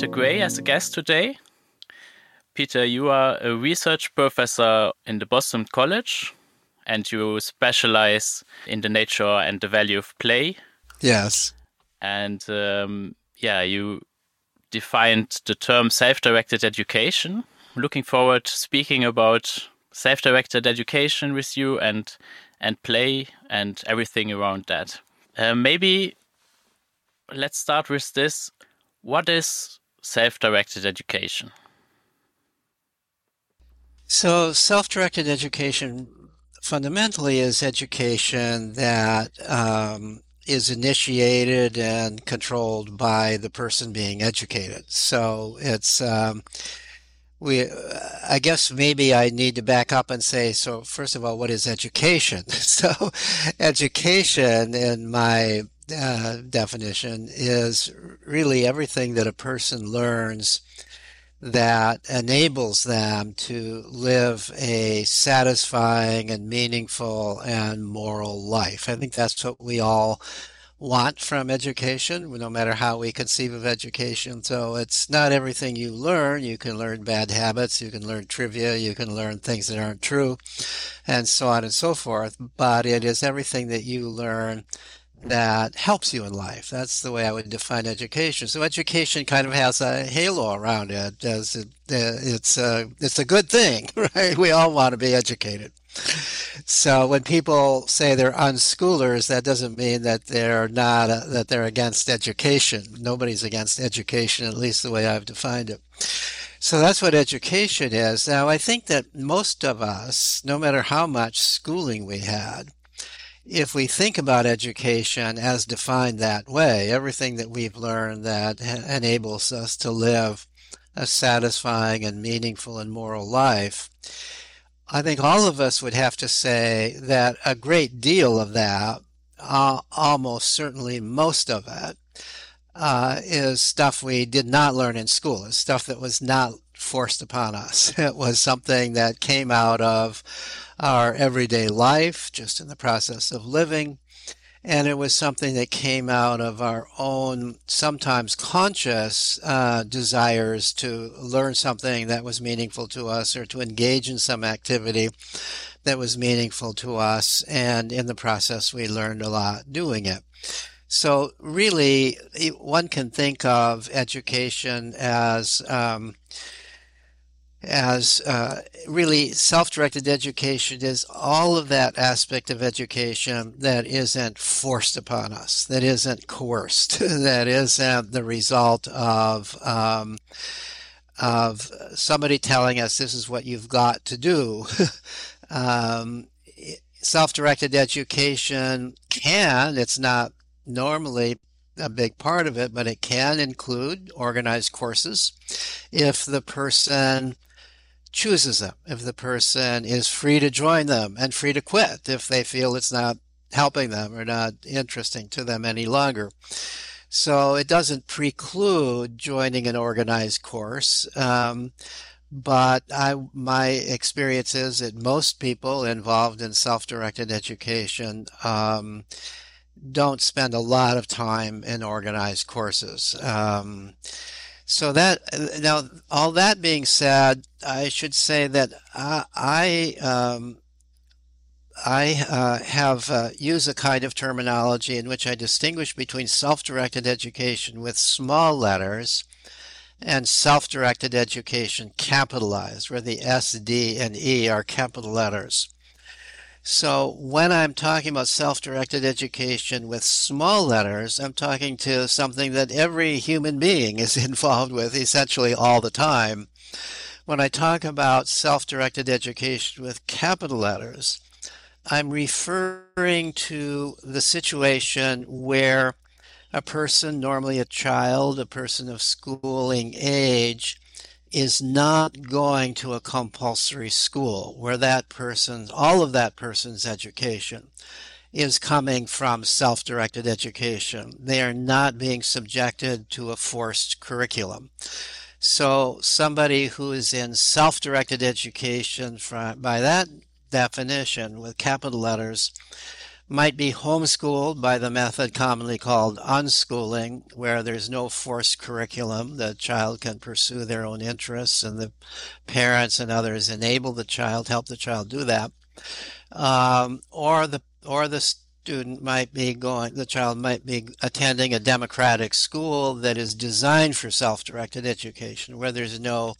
Peter Gray as a guest today. Peter, you are a research professor in the Boston College and you specialize in the nature and the value of play. Yes. And um, yeah, you defined the term self directed education. Looking forward to speaking about self directed education with you and and play and everything around that. Uh, maybe let's start with this. What is self directed education? So, self directed education fundamentally is education that um, is initiated and controlled by the person being educated. So, it's um, we i guess maybe i need to back up and say so first of all what is education so education in my uh, definition is really everything that a person learns that enables them to live a satisfying and meaningful and moral life. I think that's what we all want from education, no matter how we conceive of education. So it's not everything you learn. You can learn bad habits, you can learn trivia, you can learn things that aren't true, and so on and so forth. But it is everything that you learn that helps you in life. That's the way I would define education. So education kind of has a halo around it. As it, it's a it's a good thing, right? We all want to be educated. So when people say they're unschoolers, that doesn't mean that they're not uh, that they're against education. Nobody's against education, at least the way I've defined it. So that's what education is. Now I think that most of us, no matter how much schooling we had, if we think about education as defined that way, everything that we've learned that enables us to live a satisfying and meaningful and moral life, I think all of us would have to say that a great deal of that, uh, almost certainly most of it, uh, is stuff we did not learn in school. It's stuff that was not forced upon us. It was something that came out of our everyday life, just in the process of living. And it was something that came out of our own, sometimes conscious uh, desires to learn something that was meaningful to us or to engage in some activity that was meaningful to us. And in the process, we learned a lot doing it. So, really, one can think of education as um, as uh, really self-directed education is all of that aspect of education that isn't forced upon us, that isn't coerced, that isn't the result of um, of somebody telling us this is what you've got to do. um, self-directed education can, it's not normally a big part of it, but it can include organized courses. If the person chooses them, if the person is free to join them and free to quit if they feel it's not helping them or not interesting to them any longer. So it doesn't preclude joining an organized course. Um, but I, my experience is that most people involved in self-directed education um, don't spend a lot of time in organized courses. Um, so that now, all that being said, I should say that I I, um, I uh, have uh, used a kind of terminology in which I distinguish between self-directed education with small letters and self-directed education capitalized, where the S, D, and E are capital letters. So when I'm talking about self-directed education with small letters, I'm talking to something that every human being is involved with essentially all the time. When I talk about self-directed education with capital letters, I'm referring to the situation where a person, normally a child, a person of schooling age, is not going to a compulsory school where that person's, all of that person's education is coming from self directed education. They are not being subjected to a forced curriculum. So, somebody who is in self directed education, from, by that definition, with capital letters, might be homeschooled by the method commonly called unschooling, where there's no forced curriculum. The child can pursue their own interests, and the parents and others enable the child, help the child do that. Um, or the or the student might be going, the child might be attending a democratic school that is designed for self-directed education, where there's no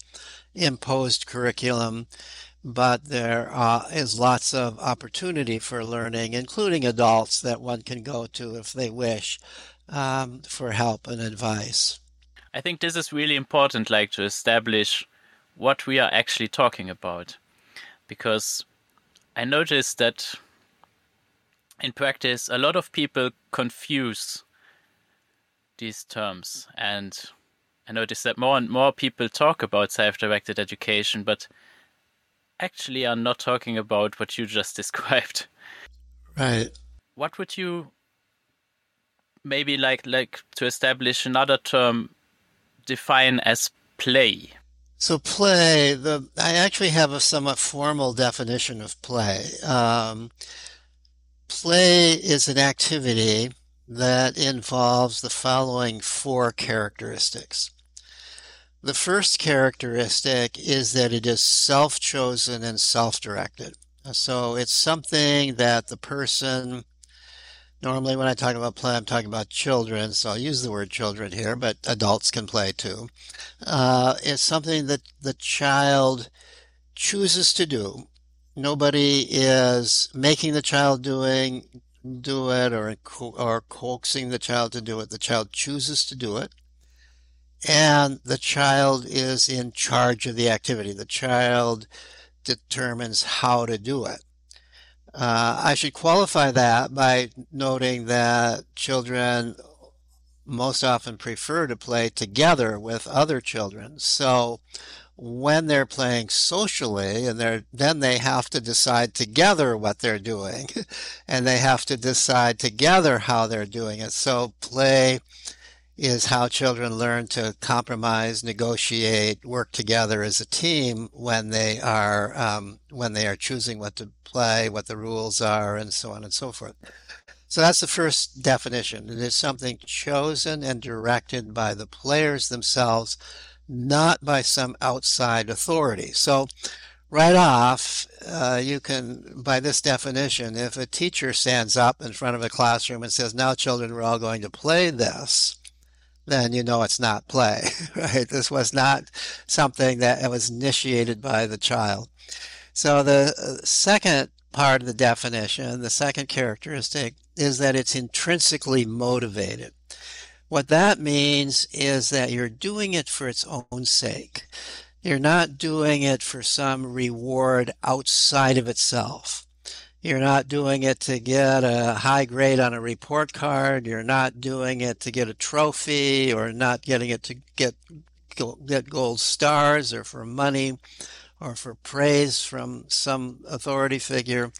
imposed curriculum but there uh, is lots of opportunity for learning, including adults that one can go to if they wish um, for help and advice. I think this is really important, like to establish what we are actually talking about, because I noticed that in practice, a lot of people confuse these terms, and I notice that more and more people talk about self-directed education, but actually are not talking about what you just described. Right. What would you maybe like like to establish another term define as play? So play, the I actually have a somewhat formal definition of play. Um, play is an activity that involves the following four characteristics. The first characteristic is that it is self chosen and self directed. So it's something that the person, normally when I talk about play, I'm talking about children, so I'll use the word children here, but adults can play too. Uh, it's something that the child chooses to do. Nobody is making the child doing do it or or coaxing the child to do it. The child chooses to do it and the child is in charge of the activity. The child determines how to do it. Uh, I should qualify that by noting that children most often prefer to play together with other children. So when they're playing socially and they're then they have to decide together what they're doing and they have to decide together how they're doing it. So play is how children learn to compromise, negotiate, work together as a team when they are um, when they are choosing what to play, what the rules are, and so on and so forth. So that's the first definition. It is something chosen and directed by the players themselves, not by some outside authority. So right off, uh, you can, by this definition, if a teacher stands up in front of a classroom and says, now children, we're all going to play this, then you know it's not play, right? This was not something that was initiated by the child. So the uh, second part of the definition, the second characteristic, is that it's intrinsically motivated. What that means is that you're doing it for its own sake. You're not doing it for some reward outside of itself. You're not doing it to get a high grade on a report card. You're not doing it to get a trophy or not getting it to get get gold stars or for money or for praise from some authority figure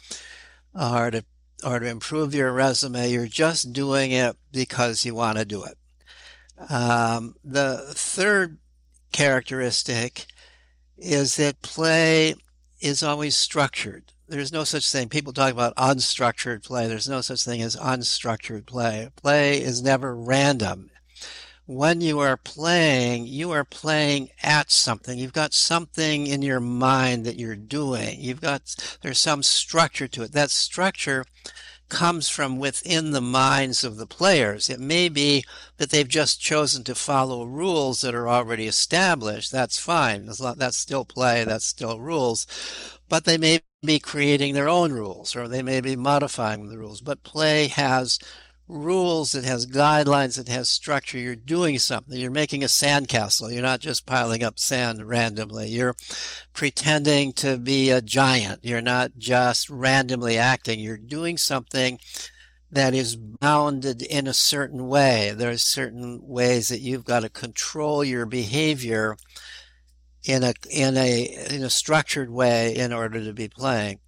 or to or to improve your resume. You're just doing it because you want to do it. Um, the third characteristic is that play is always structured there's no such thing. People talk about unstructured play. There's no such thing as unstructured play. Play is never random. When you are playing, you are playing at something. You've got something in your mind that you're doing. You've got, there's some structure to it. That structure comes from within the minds of the players. It may be that they've just chosen to follow rules that are already established. That's fine. That's still play. That's still rules. But they may be creating their own rules or they may be modifying the rules. But play has rules, it has guidelines, it has structure. You're doing something. You're making a sandcastle. You're not just piling up sand randomly. You're pretending to be a giant. You're not just randomly acting. You're doing something that is bounded in a certain way. There are certain ways that you've got to control your behavior in a in a in a structured way in order to be playing.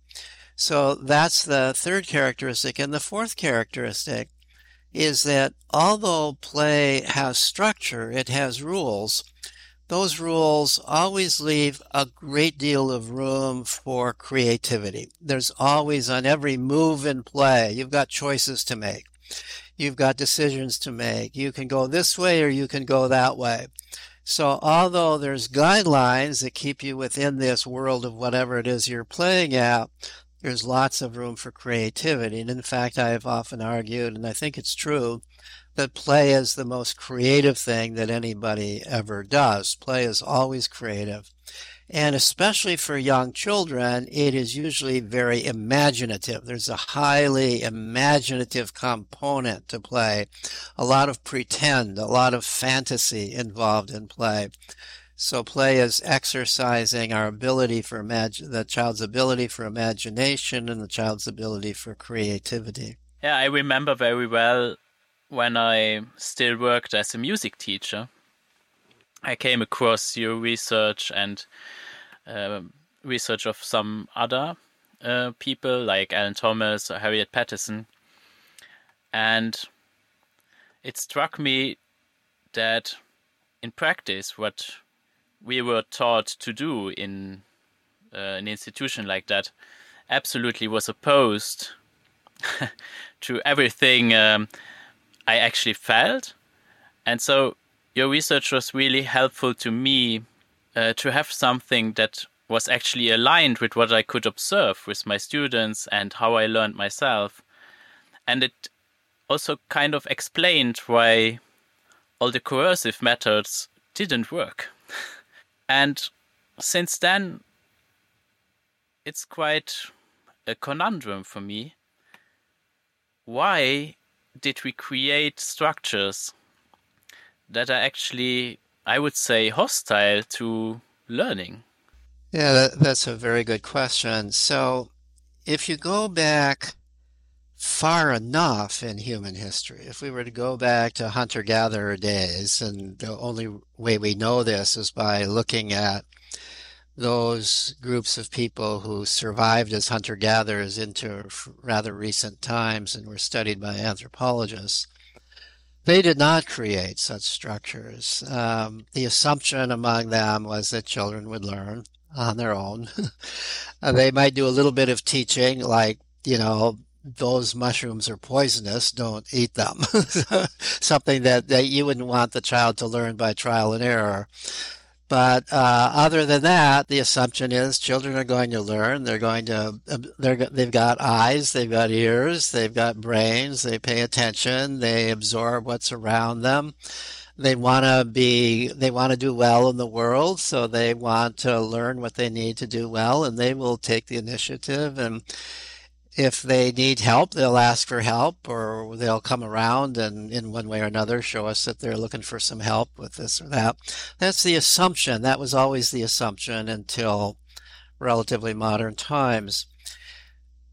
So that's the third characteristic. And the fourth characteristic is that although play has structure, it has rules, those rules always leave a great deal of room for creativity. There's always on every move in play, you've got choices to make. You've got decisions to make. You can go this way or you can go that way. So although there's guidelines that keep you within this world of whatever it is you're playing at, there's lots of room for creativity. And in fact, I have often argued, and I think it's true, that play is the most creative thing that anybody ever does. Play is always creative. And especially for young children, it is usually very imaginative. There's a highly imaginative component to play, a lot of pretend, a lot of fantasy involved in play. So play is exercising our ability for imagine the child's ability for imagination and the child's ability for creativity. Yeah, I remember very well when I still worked as a music teacher. I came across your research and uh, research of some other uh, people like Alan Thomas or Harriet Pattison. and it struck me that in practice, what we were taught to do in uh, an institution like that absolutely was opposed to everything um, I actually felt. And so your research was really helpful to me uh, to have something that was actually aligned with what I could observe with my students and how I learned myself. And it also kind of explained why all the coercive methods didn't work. And since then, it's quite a conundrum for me. Why did we create structures that are actually, I would say, hostile to learning? Yeah, that, that's a very good question. So, if you go back far enough in human history. If we were to go back to hunter gatherer days, and the only way we know this is by looking at those groups of people who survived as hunter gatherers into rather recent times and were studied by anthropologists. They did not create such structures. Um, the assumption among them was that children would learn on their own. they might do a little bit of teaching, like, you know, those mushrooms are poisonous, don't eat them. Something that, that you wouldn't want the child to learn by trial and error. But uh, other than that, the assumption is children are going to learn. They're going to, they're, they've got eyes, they've got ears, they've got brains, they pay attention, they absorb what's around them. They want to be, they want to do well in the world, so they want to learn what they need to do well, and they will take the initiative and if they need help, they'll ask for help or they'll come around and in one way or another show us that they're looking for some help with this or that. That's the assumption. That was always the assumption until relatively modern times.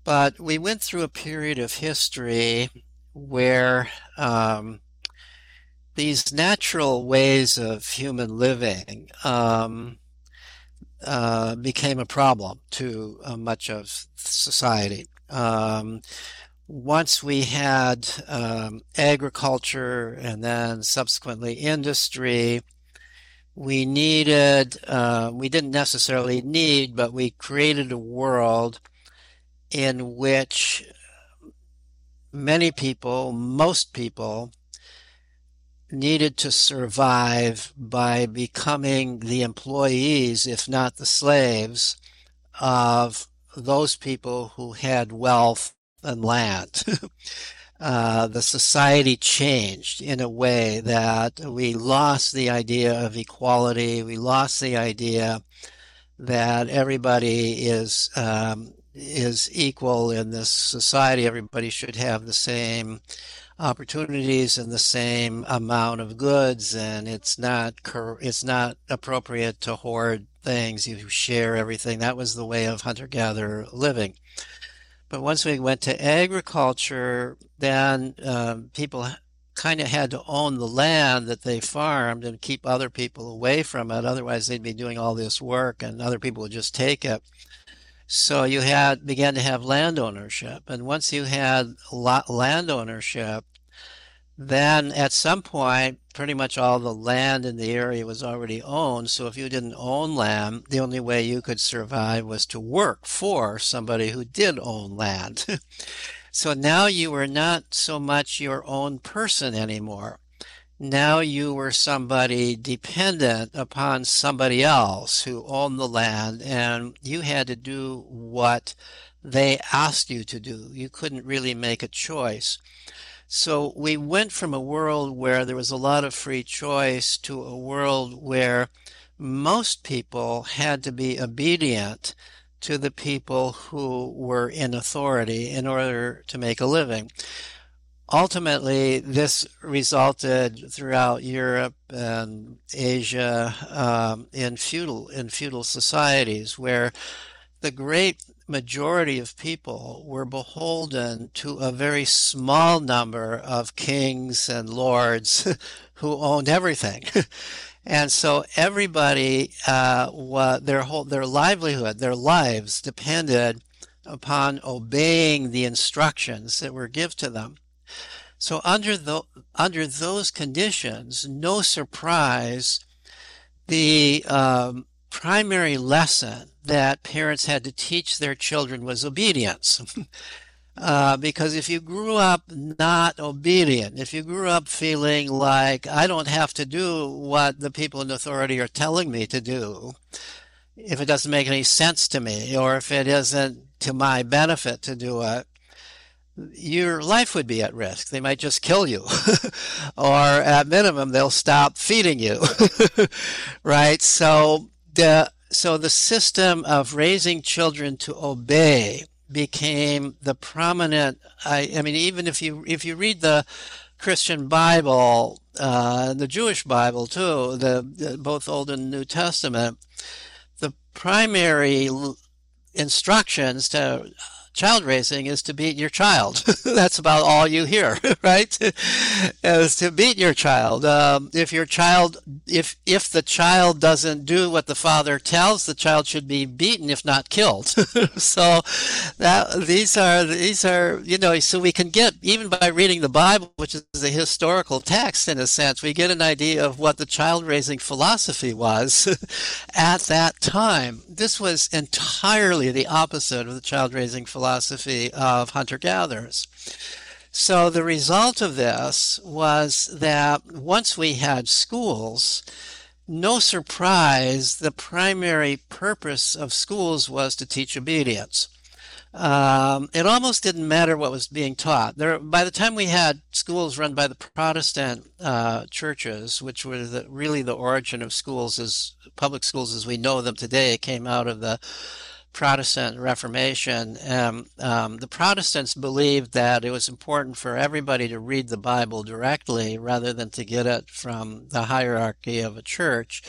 But we went through a period of history where um, these natural ways of human living um, uh, became a problem to uh, much of society. Um, once we had um, agriculture and then subsequently industry, we needed, uh, we didn't necessarily need, but we created a world in which many people, most people, needed to survive by becoming the employees, if not the slaves, of those people who had wealth and land. uh, the society changed in a way that we lost the idea of equality. We lost the idea that everybody is um, is equal in this society. Everybody should have the same opportunities and the same amount of goods and it's not it's not appropriate to hoard things. You share everything. That was the way of hunter gatherer living. But once we went to agriculture then um, people kind of had to own the land that they farmed and keep other people away from it. Otherwise they'd be doing all this work and other people would just take it so you had began to have land ownership, and once you had land ownership, then at some point, pretty much all the land in the area was already owned. So if you didn't own land, the only way you could survive was to work for somebody who did own land. so now you were not so much your own person anymore now you were somebody dependent upon somebody else who owned the land and you had to do what they asked you to do. You couldn't really make a choice. So we went from a world where there was a lot of free choice to a world where most people had to be obedient to the people who were in authority in order to make a living ultimately, this resulted throughout Europe and Asia um, in feudal in feudal societies where the great majority of people were beholden to a very small number of kings and lords who owned everything. and so everybody, uh, their whole, their livelihood, their lives depended upon obeying the instructions that were given to them. So under the under those conditions, no surprise, the um, primary lesson that parents had to teach their children was obedience. Uh, because if you grew up not obedient, if you grew up feeling like I don't have to do what the people in authority are telling me to do, if it doesn't make any sense to me, or if it isn't to my benefit to do it, your life would be at risk. They might just kill you, or at minimum, they'll stop feeding you, right? So the so the system of raising children to obey became the prominent. I, I mean, even if you if you read the Christian Bible, uh, the Jewish Bible too, the, the both Old and New Testament, the primary instructions to child raising is to beat your child. That's about all you hear, right? is to beat your child. Um, if your child, if if the child doesn't do what the father tells, the child should be beaten, if not killed. so that these are these are you know so we can get even by reading the Bible, which is a historical text in a sense, we get an idea of what the child raising philosophy was at that time. This was entirely the opposite of the child raising philosophy philosophy of hunter gatherers. So the result of this was that once we had schools, no surprise, the primary purpose of schools was to teach obedience. Um, it almost didn't matter what was being taught. There, by the time we had schools run by the Protestant uh, churches, which were the, really the origin of schools as public schools as we know them today, came out of the Protestant Reformation, um, um, the Protestants believed that it was important for everybody to read the Bible directly rather than to get it from the hierarchy of a church.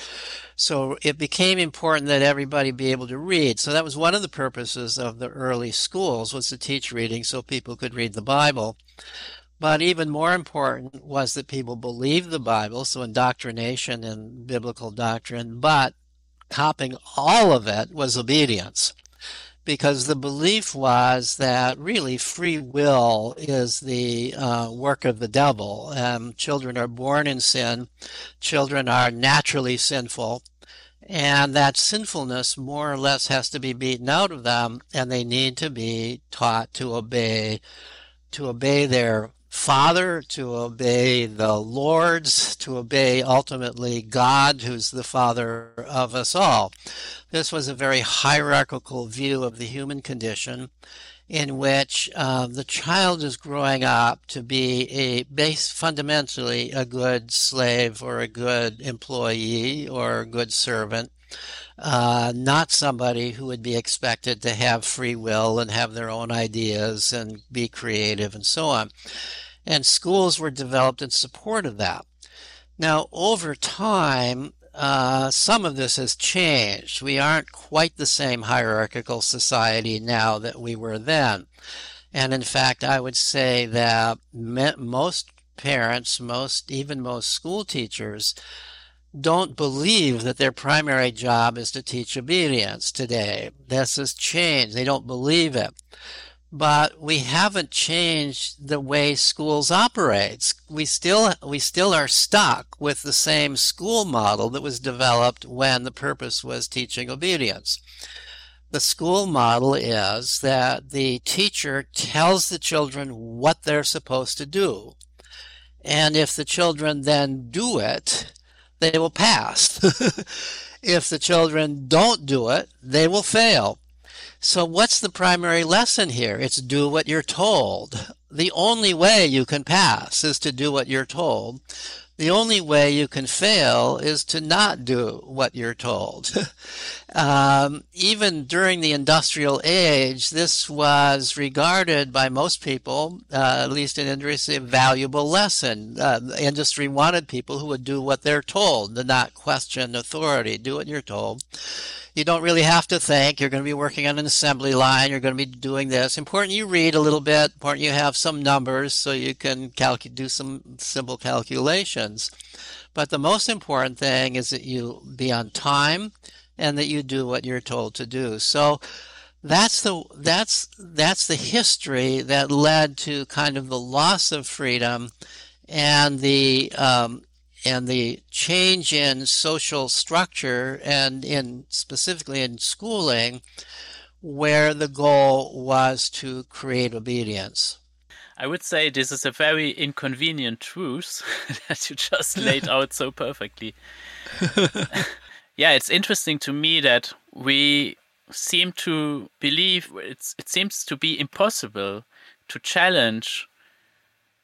So it became important that everybody be able to read. So that was one of the purposes of the early schools was to teach reading so people could read the Bible. But even more important was that people believed the Bible, so indoctrination and biblical doctrine, but topping all of it was obedience. Because the belief was that really free will is the uh, work of the devil. Um, children are born in sin, children are naturally sinful, and that sinfulness more or less has to be beaten out of them, and they need to be taught to obey, to obey their Father, to obey the Lord's, to obey ultimately God, who's the Father of us all. This was a very hierarchical view of the human condition in which uh, the child is growing up to be a base fundamentally a good slave or a good employee or a good servant uh, not somebody who would be expected to have free will and have their own ideas and be creative and so on. And schools were developed in support of that. Now, over time, uh, some of this has changed. We aren't quite the same hierarchical society now that we were then. And in fact, I would say that most parents, most, even most school teachers, don't believe that their primary job is to teach obedience today. This has changed. They don't believe it. But we haven't changed the way schools operate. We still, we still are stuck with the same school model that was developed when the purpose was teaching obedience. The school model is that the teacher tells the children what they're supposed to do. And if the children then do it, they will pass. if the children don't do it, they will fail. So what's the primary lesson here? It's do what you're told. The only way you can pass is to do what you're told. The only way you can fail is to not do what you're told. um, even during the industrial age, this was regarded by most people, uh, at least in industry, a valuable lesson. Uh, industry wanted people who would do what they're told, to not question authority, do what you're told you don't really have to think. You're going to be working on an assembly line. You're going to be doing this. Important you read a little bit. Important you have some numbers so you can calculate, do some simple calculations. But the most important thing is that you be on time and that you do what you're told to do. So that's the that's that's the history that led to kind of the loss of freedom and the um, and the change in social structure and in specifically in schooling where the goal was to create obedience. I would say this is a very inconvenient truth that you just laid out so perfectly. yeah, it's interesting to me that we seem to believe it seems to be impossible to challenge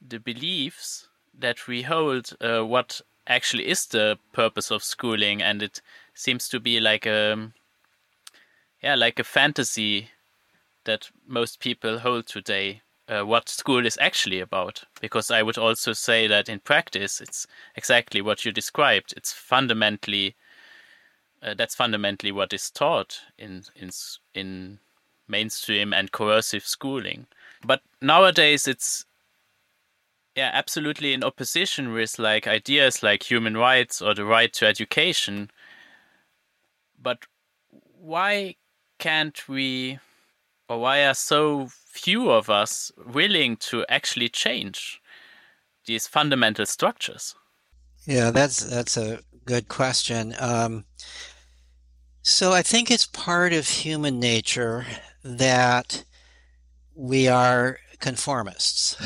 the beliefs that we hold uh, what actually is the purpose of schooling, and it seems to be like a yeah, like a fantasy that most people hold today. Uh, what school is actually about, because I would also say that in practice, it's exactly what you described. It's fundamentally uh, that's fundamentally what is taught in in in mainstream and coercive schooling. But nowadays, it's yeah, absolutely in opposition with like ideas like human rights or the right to education. But why can't we, or why are so few of us willing to actually change these fundamental structures? Yeah, that's that's a good question. Um, so I think it's part of human nature that we are conformists.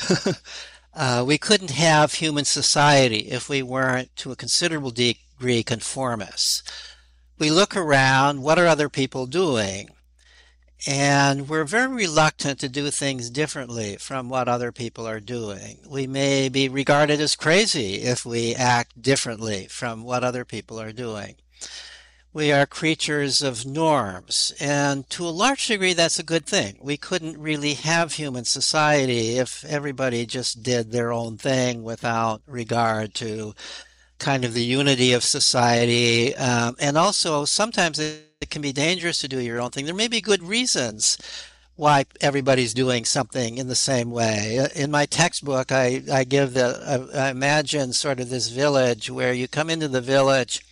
Uh, we couldn't have human society if we weren't to a considerable degree conformists. We look around, what are other people doing? And we're very reluctant to do things differently from what other people are doing. We may be regarded as crazy if we act differently from what other people are doing. We are creatures of norms, and to a large degree, that's a good thing. We couldn't really have human society if everybody just did their own thing without regard to kind of the unity of society. Um, and also, sometimes it, it can be dangerous to do your own thing. There may be good reasons why everybody's doing something in the same way. Uh, in my textbook, I, I give the, I imagine sort of this village where you come into the village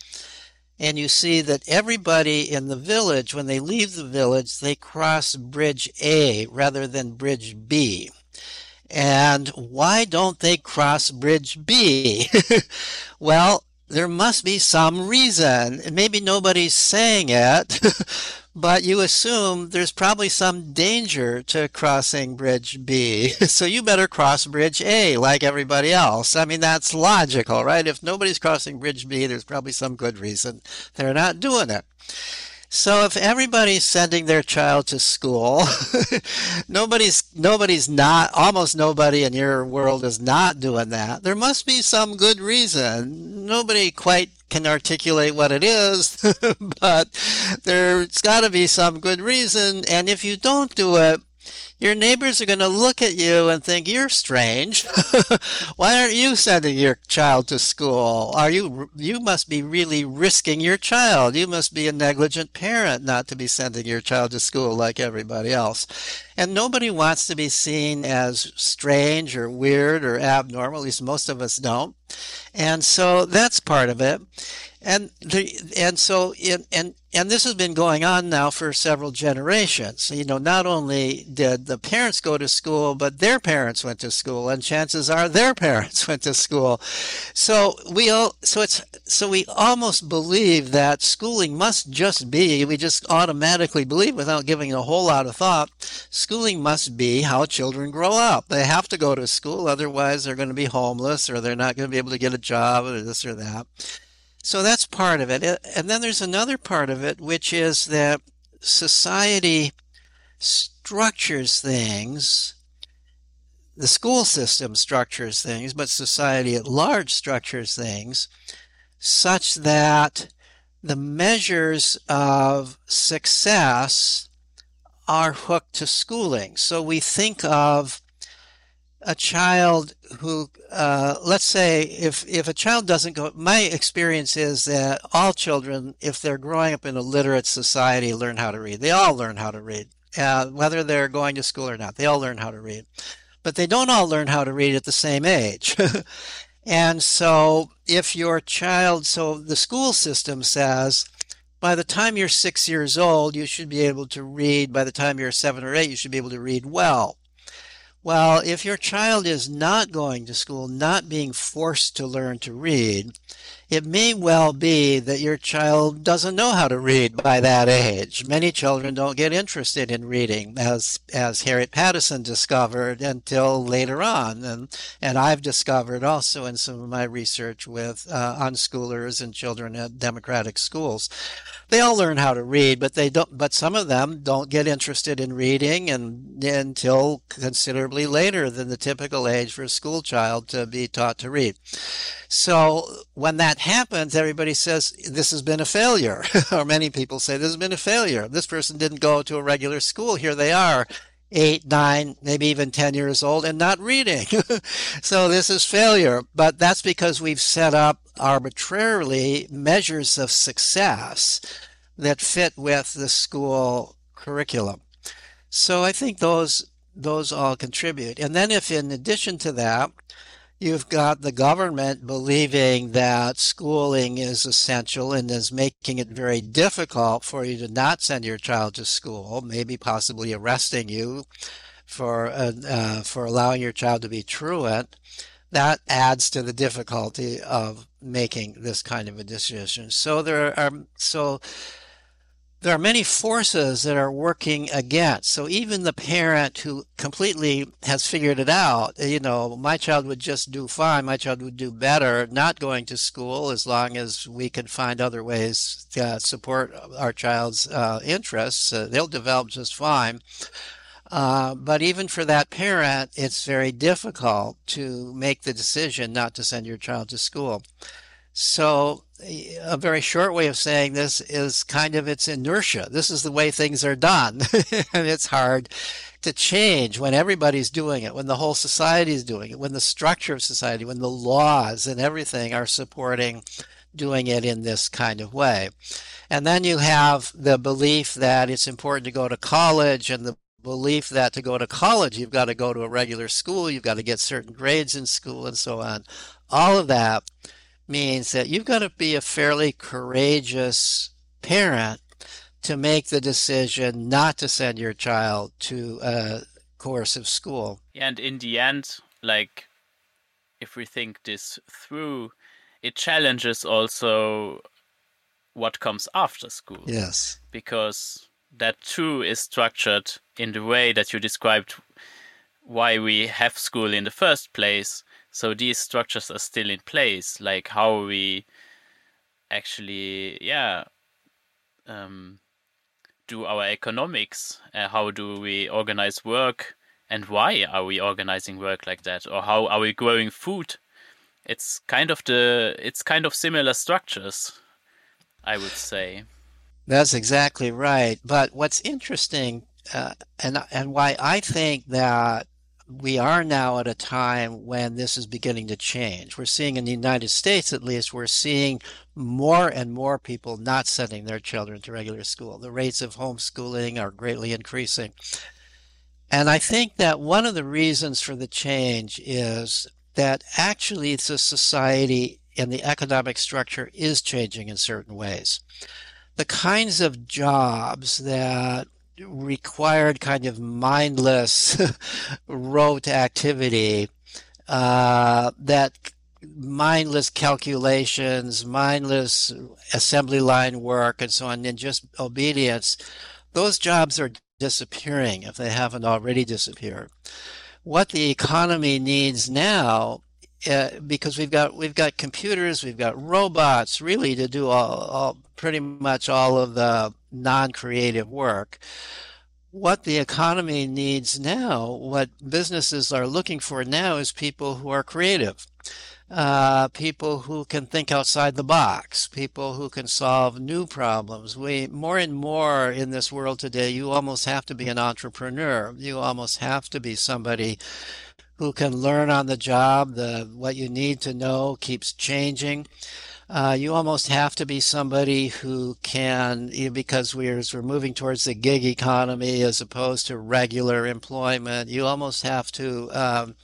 and you see that everybody in the village, when they leave the village, they cross bridge A rather than bridge B. And why don't they cross bridge B? well, there must be some reason. Maybe nobody's saying it, but you assume there's probably some danger to crossing bridge B. so you better cross bridge A like everybody else. I mean, that's logical, right? If nobody's crossing bridge B, there's probably some good reason they're not doing it. So if everybody's sending their child to school, nobody's nobody's not almost nobody in your world is not doing that. There must be some good reason. Nobody quite can articulate what it is, but there's got to be some good reason. And if you don't do it, your neighbors are going to look at you and think you're strange. Why aren't you sending your child to school? Are you you must be really risking your child. You must be a negligent parent not to be sending your child to school like everybody else. And nobody wants to be seen as strange or weird or abnormal. At least most of us don't. And so that's part of it and the, and so in, and and this has been going on now for several generations. You know, not only did the parents go to school, but their parents went to school, and chances are their parents went to school. So we all so it's so we almost believe that schooling must just be. We just automatically believe without giving a whole lot of thought. Schooling must be how children grow up. They have to go to school, otherwise they're going to be homeless, or they're not going to be able to get a job, or this or that. So that's part of it. And then there's another part of it, which is that society structures things. The school system structures things, but society at large structures things such that the measures of success are hooked to schooling. So we think of a child who, uh, let's say, if if a child doesn't go, my experience is that all children, if they're growing up in a literate society, learn how to read. They all learn how to read, uh, whether they're going to school or not. They all learn how to read, but they don't all learn how to read at the same age. and so, if your child, so the school system says. By the time you're six years old, you should be able to read. By the time you're seven or eight, you should be able to read well. Well, if your child is not going to school, not being forced to learn to read, it may well be that your child doesn't know how to read by that age. Many children don't get interested in reading, as as Harriet Pattison discovered until later on, and and I've discovered also in some of my research with uh, unschoolers and children at democratic schools they all learn how to read, but they don't. But some of them don't get interested in reading and until considerably later than the typical age for a school child to be taught to read. So when that happens, everybody says this has been a failure, or many people say this has been a failure. This person didn't go to a regular school. Here they are eight, nine, maybe even 10 years old and not reading. so this is failure. But that's because we've set up arbitrarily measures of success that fit with the school curriculum. So I think those those all contribute. And then if in addition to that, You've got the government believing that schooling is essential and is making it very difficult for you to not send your child to school, maybe possibly arresting you for uh, uh, for allowing your child to be truant. That adds to the difficulty of making this kind of a decision. So there are so there are many forces that are working against. So even the parent who completely has figured it out, you know, my child would just do fine, my child would do better not going to school as long as we can find other ways to support our child's uh, interests. Uh, they'll develop just fine. Uh, but even for that parent, it's very difficult to make the decision not to send your child to school. So a very short way of saying this is kind of its inertia. This is the way things are done. and it's hard to change when everybody's doing it, when the whole society is doing it, when the structure of society, when the laws and everything are supporting doing it in this kind of way. And then you have the belief that it's important to go to college and the belief that to go to college, you've got to go to a regular school, you've got to get certain grades in school and so on. All of that means that you've got to be a fairly courageous parent to make the decision not to send your child to a course of school. And in the end, like if we think this through, it challenges also what comes after school. Yes. Because that too is structured in the way that you described why we have school in the first place so these structures are still in place like how we actually yeah um, do our economics uh, how do we organize work and why are we organizing work like that or how are we growing food? It's kind of the it's kind of similar structures i would say. That's exactly right. But what's interesting uh, and and why I think that we are now at a time when this is beginning to change. We're seeing in the United States, at least, we're seeing more and more people not sending their children to regular school. The rates of homeschooling are greatly increasing. And I think that one of the reasons for the change is that actually the society and the economic structure is changing in certain ways. The kinds of jobs that required kind of mindless rote activity uh, that mindless calculations, mindless assembly line work, and so on, and just obedience, those jobs are disappearing if they haven't already disappeared. What the economy needs now uh, because we've got we've got computers, we've got robots, really to do all, all pretty much all of the non-creative work. What the economy needs now, what businesses are looking for now, is people who are creative, uh, people who can think outside the box, people who can solve new problems. We more and more in this world today, you almost have to be an entrepreneur. You almost have to be somebody who can learn on the job. The what you need to know keeps changing. Uh, you almost have to be somebody who can, because we're, we're moving towards the gig economy as opposed to regular employment. You almost have to um,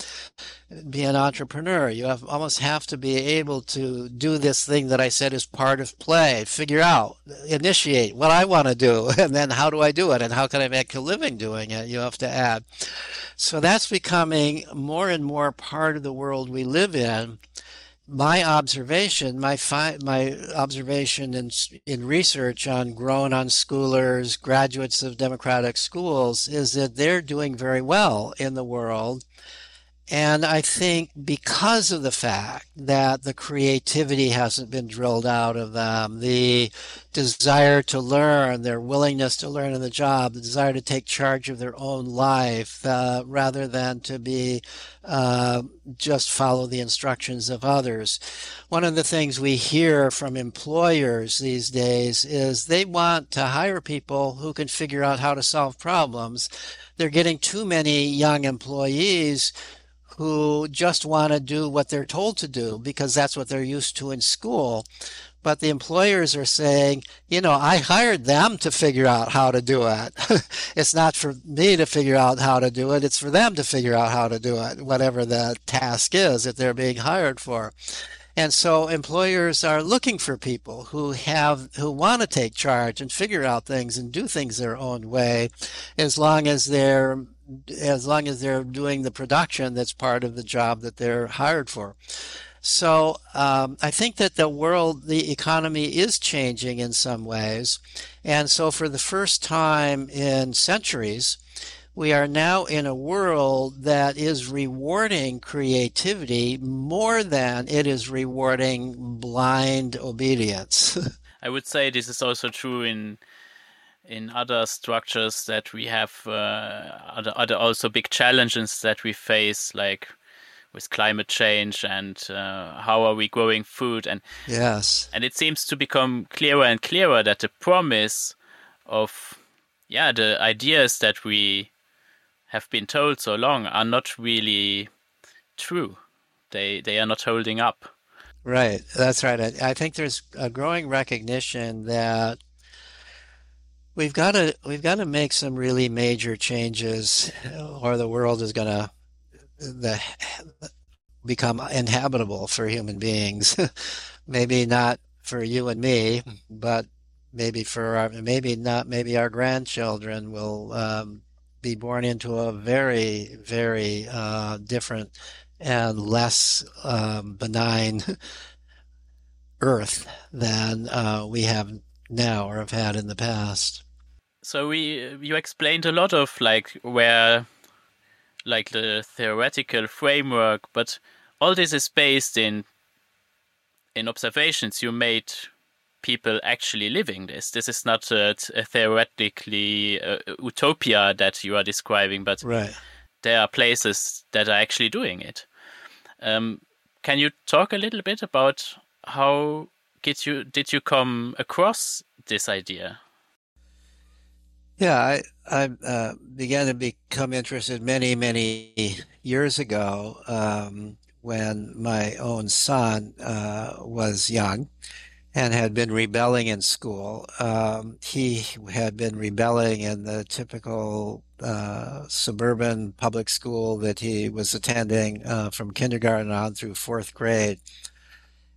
be an entrepreneur. You have, almost have to be able to do this thing that I said is part of play. Figure out, initiate what I want to do, and then how do I do it, and how can I make a living doing it? You have to add. So that's becoming more and more part of the world we live in my observation, my fi- my observation in in research on grown unschoolers, graduates of democratic schools, is that they're doing very well in the world, and I think because of the fact that the creativity hasn't been drilled out of them, the desire to learn, their willingness to learn in the job, the desire to take charge of their own life uh, rather than to be uh, just follow the instructions of others. One of the things we hear from employers these days is they want to hire people who can figure out how to solve problems. They're getting too many young employees who just want to do what they're told to do because that's what they're used to in school. But the employers are saying, you know, I hired them to figure out how to do it. it's not for me to figure out how to do it. It's for them to figure out how to do it, whatever the task is that they're being hired for. And so employers are looking for people who have, who want to take charge and figure out things and do things their own way, as long as they're as long as they're doing the production that's part of the job that they're hired for. So um, I think that the world, the economy is changing in some ways. And so for the first time in centuries, we are now in a world that is rewarding creativity more than it is rewarding blind obedience. I would say this is also true in in other structures that we have uh, other, other also big challenges that we face like with climate change and uh, how are we growing food and yes. and it seems to become clearer and clearer that the promise of yeah the ideas that we have been told so long are not really true. They they are not holding up. Right. That's right. I, I think there's a growing recognition that We've got to we've got to make some really major changes, or the world is going to the become inhabitable for human beings. maybe not for you and me, but maybe for our maybe not maybe our grandchildren will um, be born into a very very uh, different and less um, benign earth than uh, we have now or have had in the past so we you explained a lot of like where like the theoretical framework but all this is based in in observations you made people actually living this. This is not a, a theoretically uh, utopia that you are describing but right. there are places that are actually doing it. Um, can you talk a little bit about how did you did you come across this idea Yeah, I, I uh, began to become interested many, many years ago um, when my own son uh, was young and had been rebelling in school. Um, he had been rebelling in the typical uh, suburban public school that he was attending uh, from kindergarten on through fourth grade.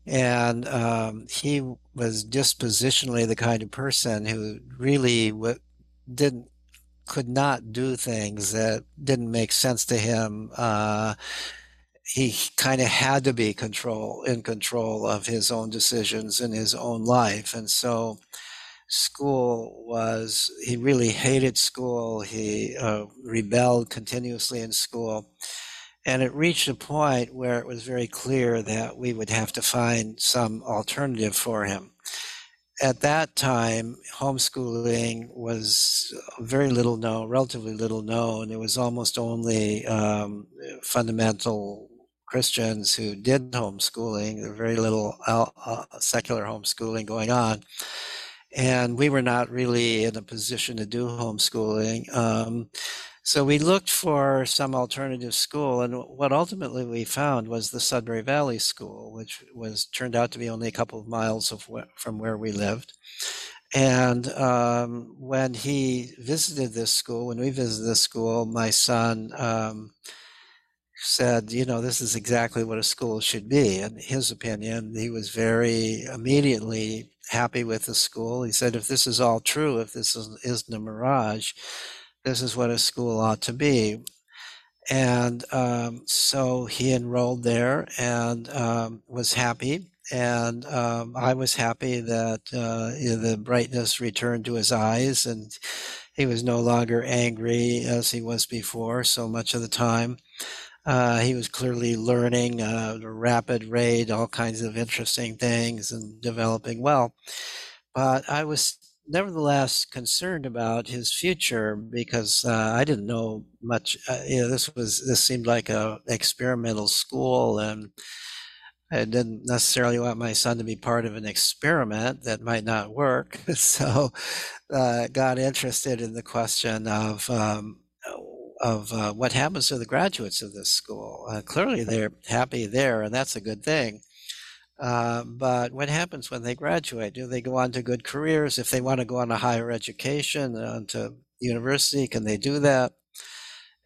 And um, he was dispositionally the kind of person who really w- didn't could not do things that didn't make sense to him. Uh, he kind of had to be control in control of his own decisions in his own life, and so school was he really hated school. He uh, rebelled continuously in school. And it reached a point where it was very clear that we would have to find some alternative for him at that time, homeschooling was very little known, relatively little known. It was almost only um, fundamental Christians who did homeschooling. There very little uh, secular homeschooling going on. And we were not really in a position to do homeschooling. Um, so we looked for some alternative school, and what ultimately we found was the Sudbury Valley School, which was turned out to be only a couple of miles of wh- from where we lived. And um, when he visited this school, when we visited this school, my son um, said, "You know, this is exactly what a school should be." In his opinion, he was very immediately happy with the school. He said, "If this is all true, if this is, isn't a mirage." This is what a school ought to be. And um, so he enrolled there and um, was happy. And um, I was happy that uh, the brightness returned to his eyes and he was no longer angry as he was before so much of the time. Uh, he was clearly learning uh, rapid rate, all kinds of interesting things and developing well. But I was nevertheless concerned about his future because uh, I didn't know much. Uh, you know, this was this seemed like a experimental school, and I didn't necessarily want my son to be part of an experiment that might not work. so, uh, got interested in the question of. Um, of uh, what happens to the graduates of this school. Uh, clearly, they're happy there, and that's a good thing. Uh, but what happens when they graduate? Do they go on to good careers? If they want to go on to higher education, on to university, can they do that?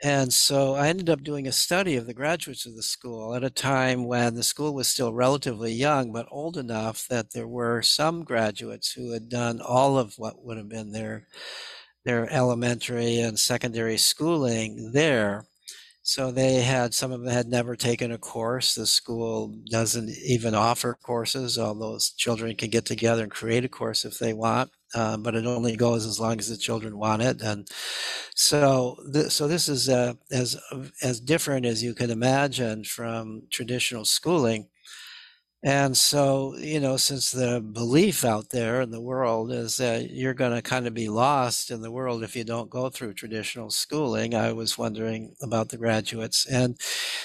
And so I ended up doing a study of the graduates of the school at a time when the school was still relatively young, but old enough that there were some graduates who had done all of what would have been their their elementary and secondary schooling there. So they had, some of them had never taken a course. The school doesn't even offer courses, although children can get together and create a course if they want. Uh, but it only goes as long as the children want it. And so, th- so this is uh, as as different as you can imagine from traditional schooling. And so, you know, since the belief out there in the world is that you're going to kind of be lost in the world if you don't go through traditional schooling, I was wondering about the graduates. And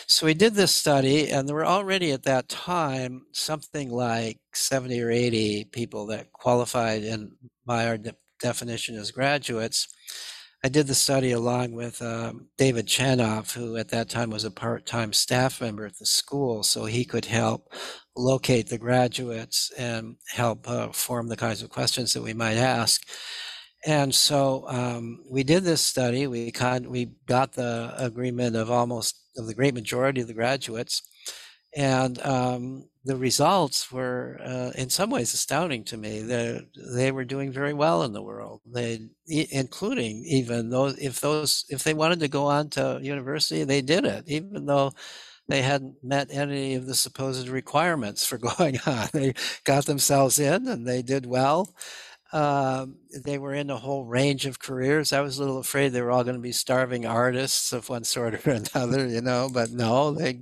so we did this study, and there were already at that time something like 70 or 80 people that qualified in de- definition as graduates. I did the study along with um, David Chanoff, who at that time was a part time staff member at the school, so he could help locate the graduates and help uh, form the kinds of questions that we might ask. And so um, we did this study. We con- we got the agreement of almost of the great majority of the graduates, and um, the results were uh, in some ways astounding to me. They they were doing very well in the world. They including even those if those if they wanted to go on to university, they did it, even though they hadn't met any of the supposed requirements for going on. They got themselves in and they did well. Um, they were in a whole range of careers. I was a little afraid they were all going to be starving artists of one sort or another, you know, but no, they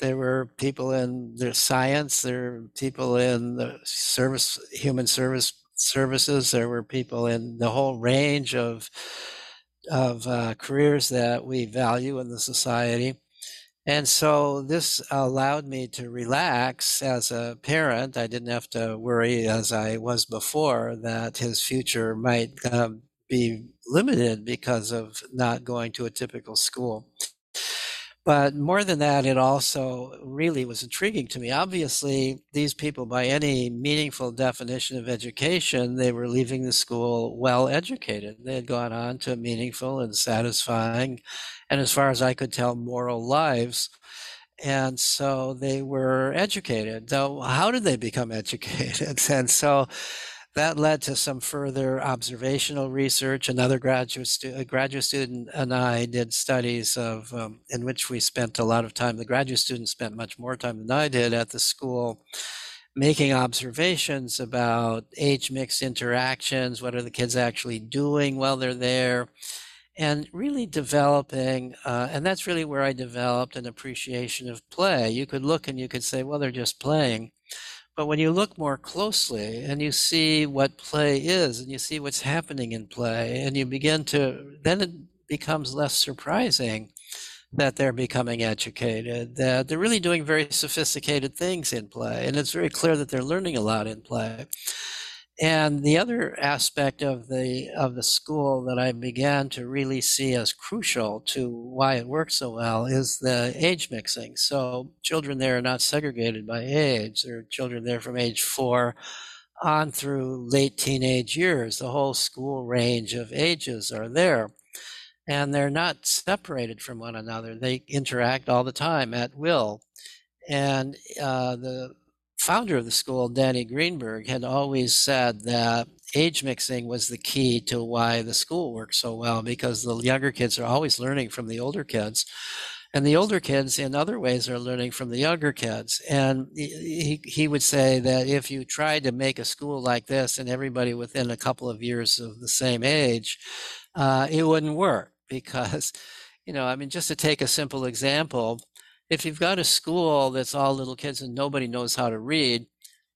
they were people in their science, there were people in the service human service services, there were people in the whole range of of uh, careers that we value in the society. And so this allowed me to relax as a parent. I didn't have to worry, as I was before, that his future might um, be limited because of not going to a typical school. But more than that, it also really was intriguing to me. Obviously, these people, by any meaningful definition of education, they were leaving the school well educated. They had gone on to meaningful and satisfying, and as far as I could tell, moral lives. And so they were educated. So, how did they become educated? And so that led to some further observational research. Another graduate, stu- graduate student and I did studies of um, in which we spent a lot of time. The graduate student spent much more time than I did at the school, making observations about age mixed interactions. What are the kids actually doing while they're there? And really developing, uh, and that's really where I developed an appreciation of play. You could look and you could say, well, they're just playing but when you look more closely and you see what play is and you see what's happening in play, and you begin to, then it becomes less surprising that they're becoming educated, that they're really doing very sophisticated things in play. And it's very clear that they're learning a lot in play. And the other aspect of the of the school that I began to really see as crucial to why it works so well is the age mixing. So children there are not segregated by age. There are children there from age four on through late teenage years. The whole school range of ages are there. And they're not separated from one another. They interact all the time at will. And uh, the founder of the school, Danny Greenberg, had always said that age mixing was the key to why the school works so well because the younger kids are always learning from the older kids. And the older kids, in other ways, are learning from the younger kids. And he, he would say that if you tried to make a school like this and everybody within a couple of years of the same age, uh, it wouldn't work because, you know, I mean, just to take a simple example, if you've got a school that's all little kids and nobody knows how to read,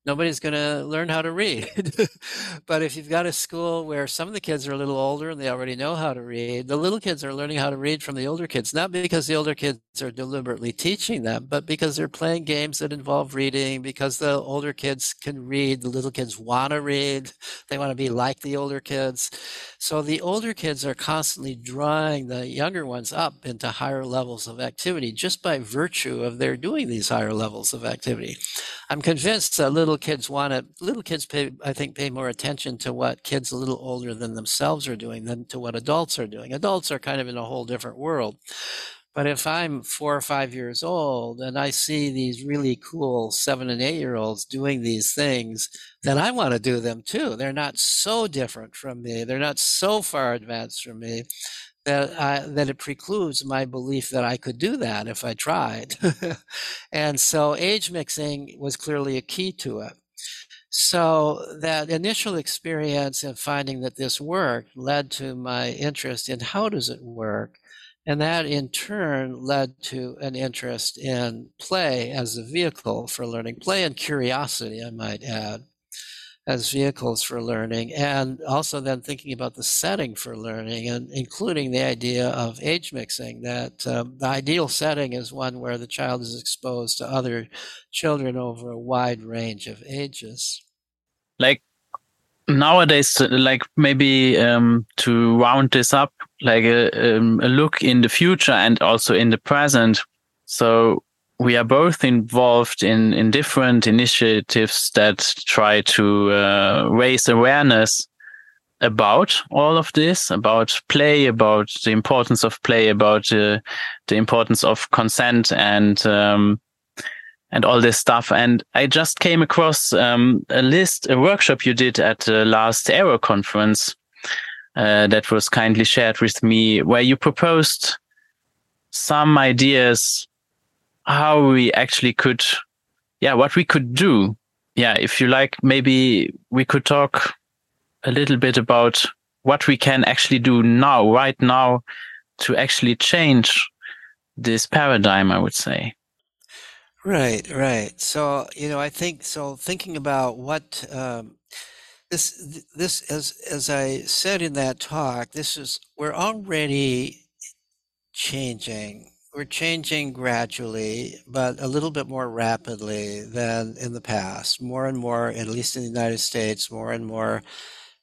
nobody's going to learn how to read. but if you've got a school where some of the kids are a little older and they already know how to read, the little kids are learning how to read from the older kids, not because the older kids are deliberately teaching them, but because they're playing games that involve reading, because the older kids can read, the little kids want to read, they want to be like the older kids. So the older kids are constantly drawing the younger ones up into higher levels of activity just by virtue of their doing these higher levels of activity. I'm convinced that little kids want to, little kids pay, I think, pay more attention to what kids a little older than themselves are doing than to what adults are doing. Adults are kind of in a whole different world. But if I'm four or five years old and I see these really cool seven and eight year olds doing these things, then I want to do them too. They're not so different from me. They're not so far advanced from me that I, that it precludes my belief that I could do that if I tried. and so age mixing was clearly a key to it. So that initial experience of finding that this worked led to my interest in how does it work? And that in turn led to an interest in play as a vehicle for learning, play and curiosity, I might add as vehicles for learning, and also then thinking about the setting for learning, and including the idea of age mixing. That um, the ideal setting is one where the child is exposed to other children over a wide range of ages. Like nowadays, like maybe um, to round this up, like a, um, a look in the future and also in the present. So we are both involved in, in different initiatives that try to uh, raise awareness about all of this, about play, about the importance of play, about uh, the importance of consent and um, and all this stuff. And I just came across um, a list, a workshop you did at the last Aero conference uh, that was kindly shared with me, where you proposed some ideas how we actually could, yeah, what we could do. Yeah, if you like, maybe we could talk a little bit about what we can actually do now, right now, to actually change this paradigm, I would say. Right, right. So, you know, I think so thinking about what um, this this as as I said in that talk, this is we're already changing we're changing gradually, but a little bit more rapidly than in the past. More and more, at least in the United States, more and more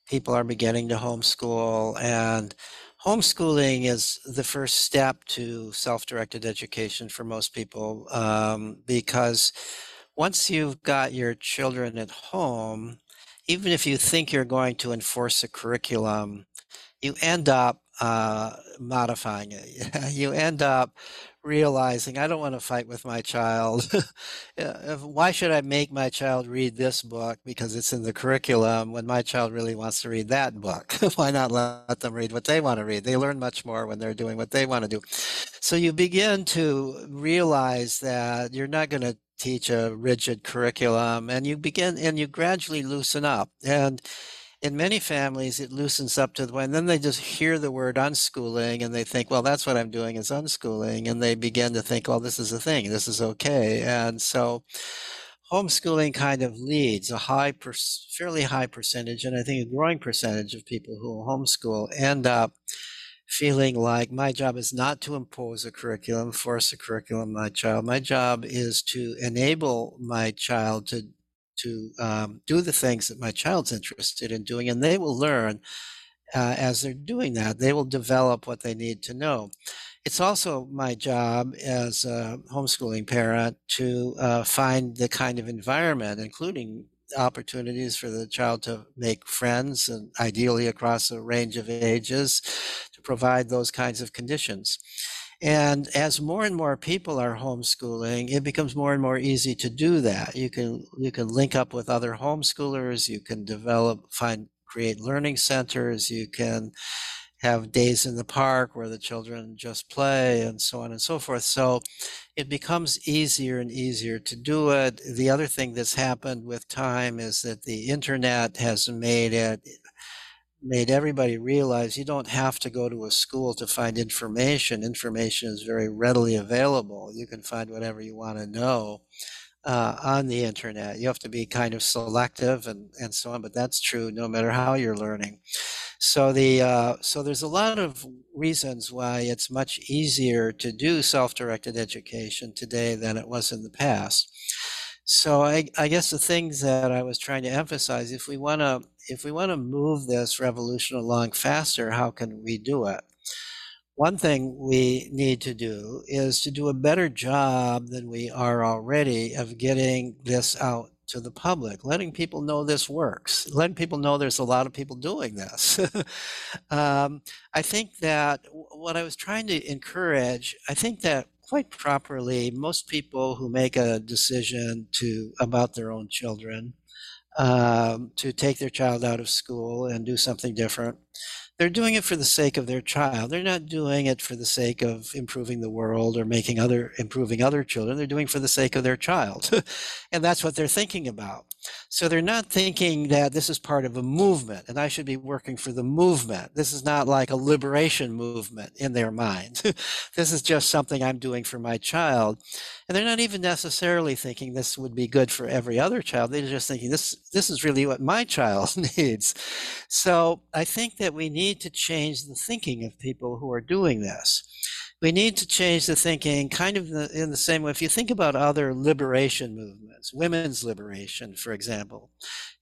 people are beginning to homeschool, and homeschooling is the first step to self-directed education for most people um, because once you've got your children at home, even if you think you're going to enforce a curriculum, you end up uh, modifying it. you end up realizing I don't want to fight with my child. Why should I make my child read this book because it's in the curriculum when my child really wants to read that book? Why not let them read what they want to read? They learn much more when they're doing what they want to do. So you begin to realize that you're not going to teach a rigid curriculum and you begin and you gradually loosen up and in many families, it loosens up to the and then they just hear the word unschooling and they think, well, that's what I'm doing is unschooling. And they begin to think, well, this is a thing, this is okay. And so homeschooling kind of leads a high, fairly high percentage, and I think a growing percentage of people who homeschool end up feeling like my job is not to impose a curriculum, force a curriculum on my child. My job is to enable my child to to um, do the things that my child's interested in doing, and they will learn uh, as they're doing that. They will develop what they need to know. It's also my job as a homeschooling parent to uh, find the kind of environment, including opportunities for the child to make friends and ideally across a range of ages to provide those kinds of conditions. And as more and more people are homeschooling, it becomes more and more easy to do that. You can you can link up with other homeschoolers, you can develop find create learning centers, you can have days in the park where the children just play and so on and so forth. So it becomes easier and easier to do it. The other thing that's happened with time is that the internet has made it made everybody realize you don't have to go to a school to find information. Information is very readily available. You can find whatever you want to know uh, on the internet. You have to be kind of selective and, and so on, but that's true no matter how you're learning. So the uh, so there's a lot of reasons why it's much easier to do self-directed education today than it was in the past. So I, I guess the things that I was trying to emphasize, if we want to if we want to move this revolution along faster, how can we do it? One thing we need to do is to do a better job than we are already of getting this out to the public, letting people know this works, letting people know there's a lot of people doing this. um, I think that what I was trying to encourage, I think that quite properly, most people who make a decision to about their own children um, to take their child out of school and do something different. They're doing it for the sake of their child. They're not doing it for the sake of improving the world or making other improving other children. They're doing for the sake of their child. and that's what they're thinking about. So they're not thinking that this is part of a movement and I should be working for the movement. This is not like a liberation movement in their mind. this is just something I'm doing for my child. And they're not even necessarily thinking this would be good for every other child. They're just thinking this this is really what my child needs. So I think that we need to change the thinking of people who are doing this we need to change the thinking kind of the, in the same way. If you think about other liberation movements, women's liberation, for example,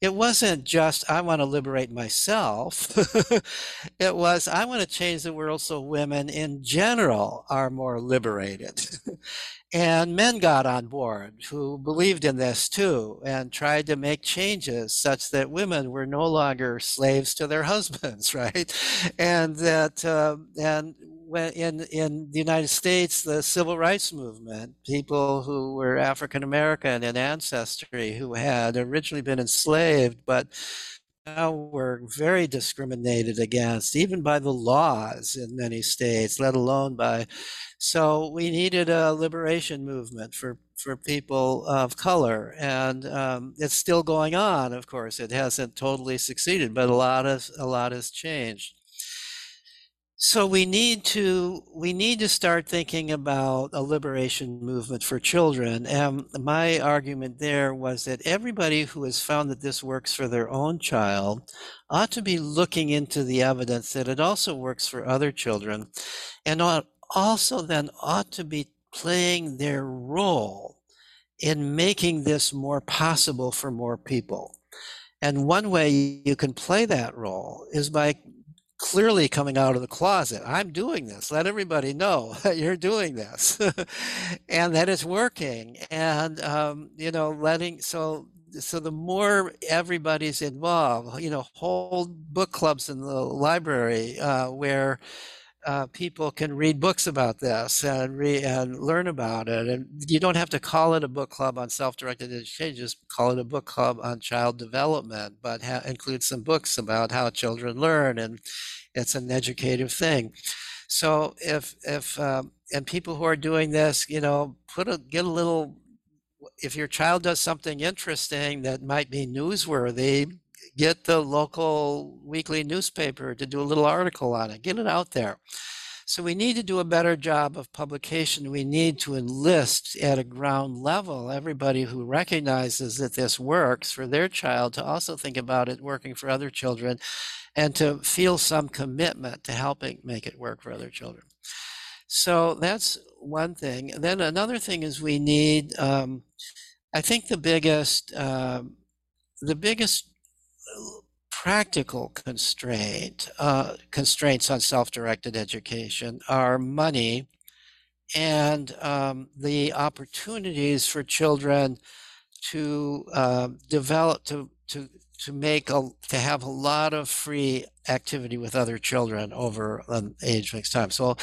it wasn't just, I want to liberate myself. it was, I want to change the world so women in general are more liberated. and men got on board who believed in this too and tried to make changes such that women were no longer slaves to their husbands, right? And that, uh, and in in the United States, the civil rights movement, people who were African American in ancestry who had originally been enslaved, but now were very discriminated against, even by the laws in many states, let alone by. So we needed a liberation movement for for people of color, and um, it's still going on. Of course, it hasn't totally succeeded, but a lot of a lot has changed. So we need to we need to start thinking about a liberation movement for children. And my argument there was that everybody who has found that this works for their own child ought to be looking into the evidence that it also works for other children, and also then ought to be playing their role in making this more possible for more people. And one way you can play that role is by clearly coming out of the closet. I'm doing this. Let everybody know you're doing this and that it's working. And, um, you know, letting, so, so the more everybody's involved, you know, hold book clubs in the library uh, where uh, people can read books about this and read and learn about it. And you don't have to call it a book club on self-directed education; just call it a book club on child development, but ha- include some books about how children learn, and it's an educative thing. So if if um, and people who are doing this, you know, put a get a little. If your child does something interesting that might be newsworthy, get the local weekly newspaper to do a little article on it, get it out there. So we need to do a better job of publication. We need to enlist at a ground level everybody who recognizes that this works for their child to also think about it working for other children and to feel some commitment to helping make it work for other children. So that's one thing. Then another thing is we need, um, I think the biggest, um, the biggest practical constraint uh, constraints on self-directed education are money and um, the opportunities for children to uh, develop to to to make a to have a lot of free activity with other children over an age mixed time. So,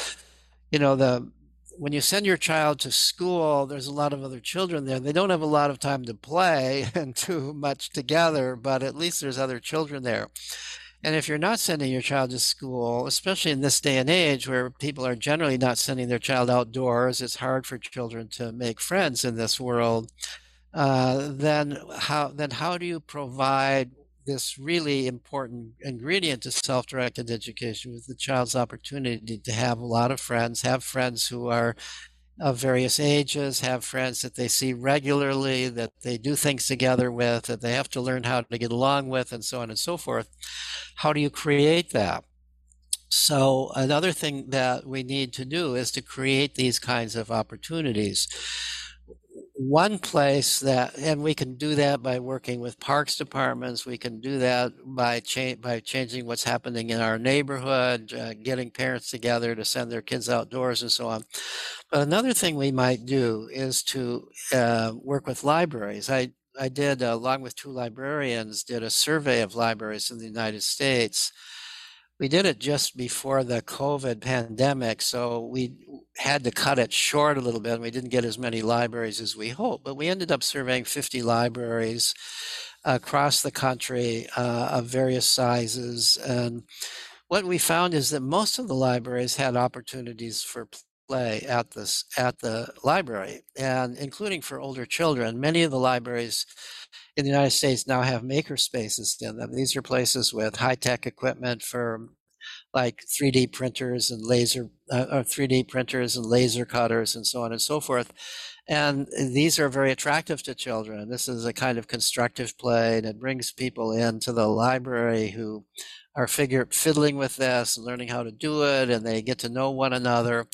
you know the when you send your child to school, there's a lot of other children there. They don't have a lot of time to play and too much together, but at least there's other children there. And if you're not sending your child to school, especially in this day and age where people are generally not sending their child outdoors, it's hard for children to make friends in this world. Uh, then how then how do you provide this really important ingredient to self-directed education with the child's opportunity to have a lot of friends, have friends who are of various ages, have friends that they see regularly, that they do things together with, that they have to learn how to get along with, and so on and so forth. How do you create that? So, another thing that we need to do is to create these kinds of opportunities one place that, and we can do that by working with parks departments. We can do that by by changing what's happening in our neighborhood, uh, getting parents together to send their kids outdoors, and so on. But another thing we might do is to uh, work with libraries. I I did, uh, along with two librarians, did a survey of libraries in the United States we did it just before the COVID pandemic, so we had to cut it short a little bit. We didn't get as many libraries as we hoped, but we ended up surveying 50 libraries across the country uh, of various sizes. And what we found is that most of the libraries had opportunities for play at this at the library, and including for older children. Many of the libraries in the United States now have maker spaces in them. These are places with high tech equipment for like 3D printers and laser uh, or 3D printers and laser cutters and so on and so forth. And these are very attractive to children. This is a kind of constructive play and it brings people into the library who are figure fiddling with this and learning how to do it and they get to know one another.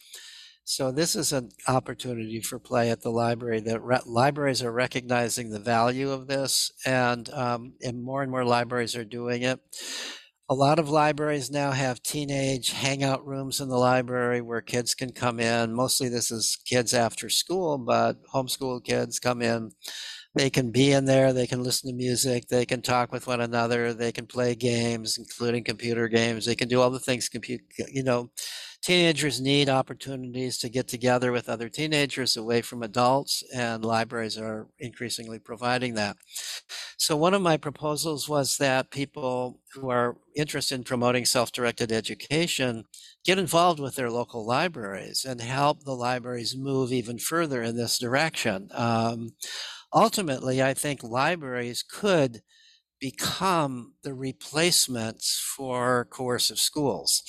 So this is an opportunity for play at the library. That re- libraries are recognizing the value of this, and um, and more and more libraries are doing it. A lot of libraries now have teenage hangout rooms in the library where kids can come in. Mostly this is kids after school, but homeschool kids come in. They can be in there, they can listen to music, they can talk with one another, they can play games, including computer games. They can do all the things compute, you know, teenagers need opportunities to get together with other teenagers away from adults, and libraries are increasingly providing that. So, one of my proposals was that people who are interested in promoting self directed education get involved with their local libraries and help the libraries move even further in this direction. Um, ultimately, I think libraries could become the replacements for coercive schools.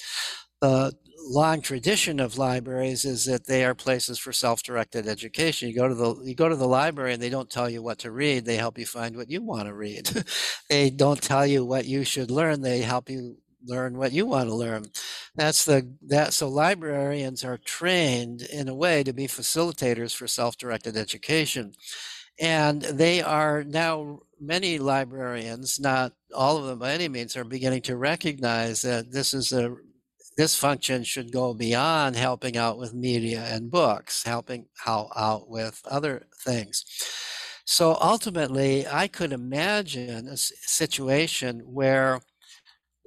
The long tradition of libraries is that they are places for self-directed education. You go to the you go to the library and they don't tell you what to read. They help you find what you want to read. they don't tell you what you should learn. They help you learn what you want to learn. That's the that so librarians are trained in a way to be facilitators for self-directed education. And they are now, many librarians, not all of them by any means, are beginning to recognize that this is a this function should go beyond helping out with media and books, helping out with other things. So ultimately, I could imagine a situation where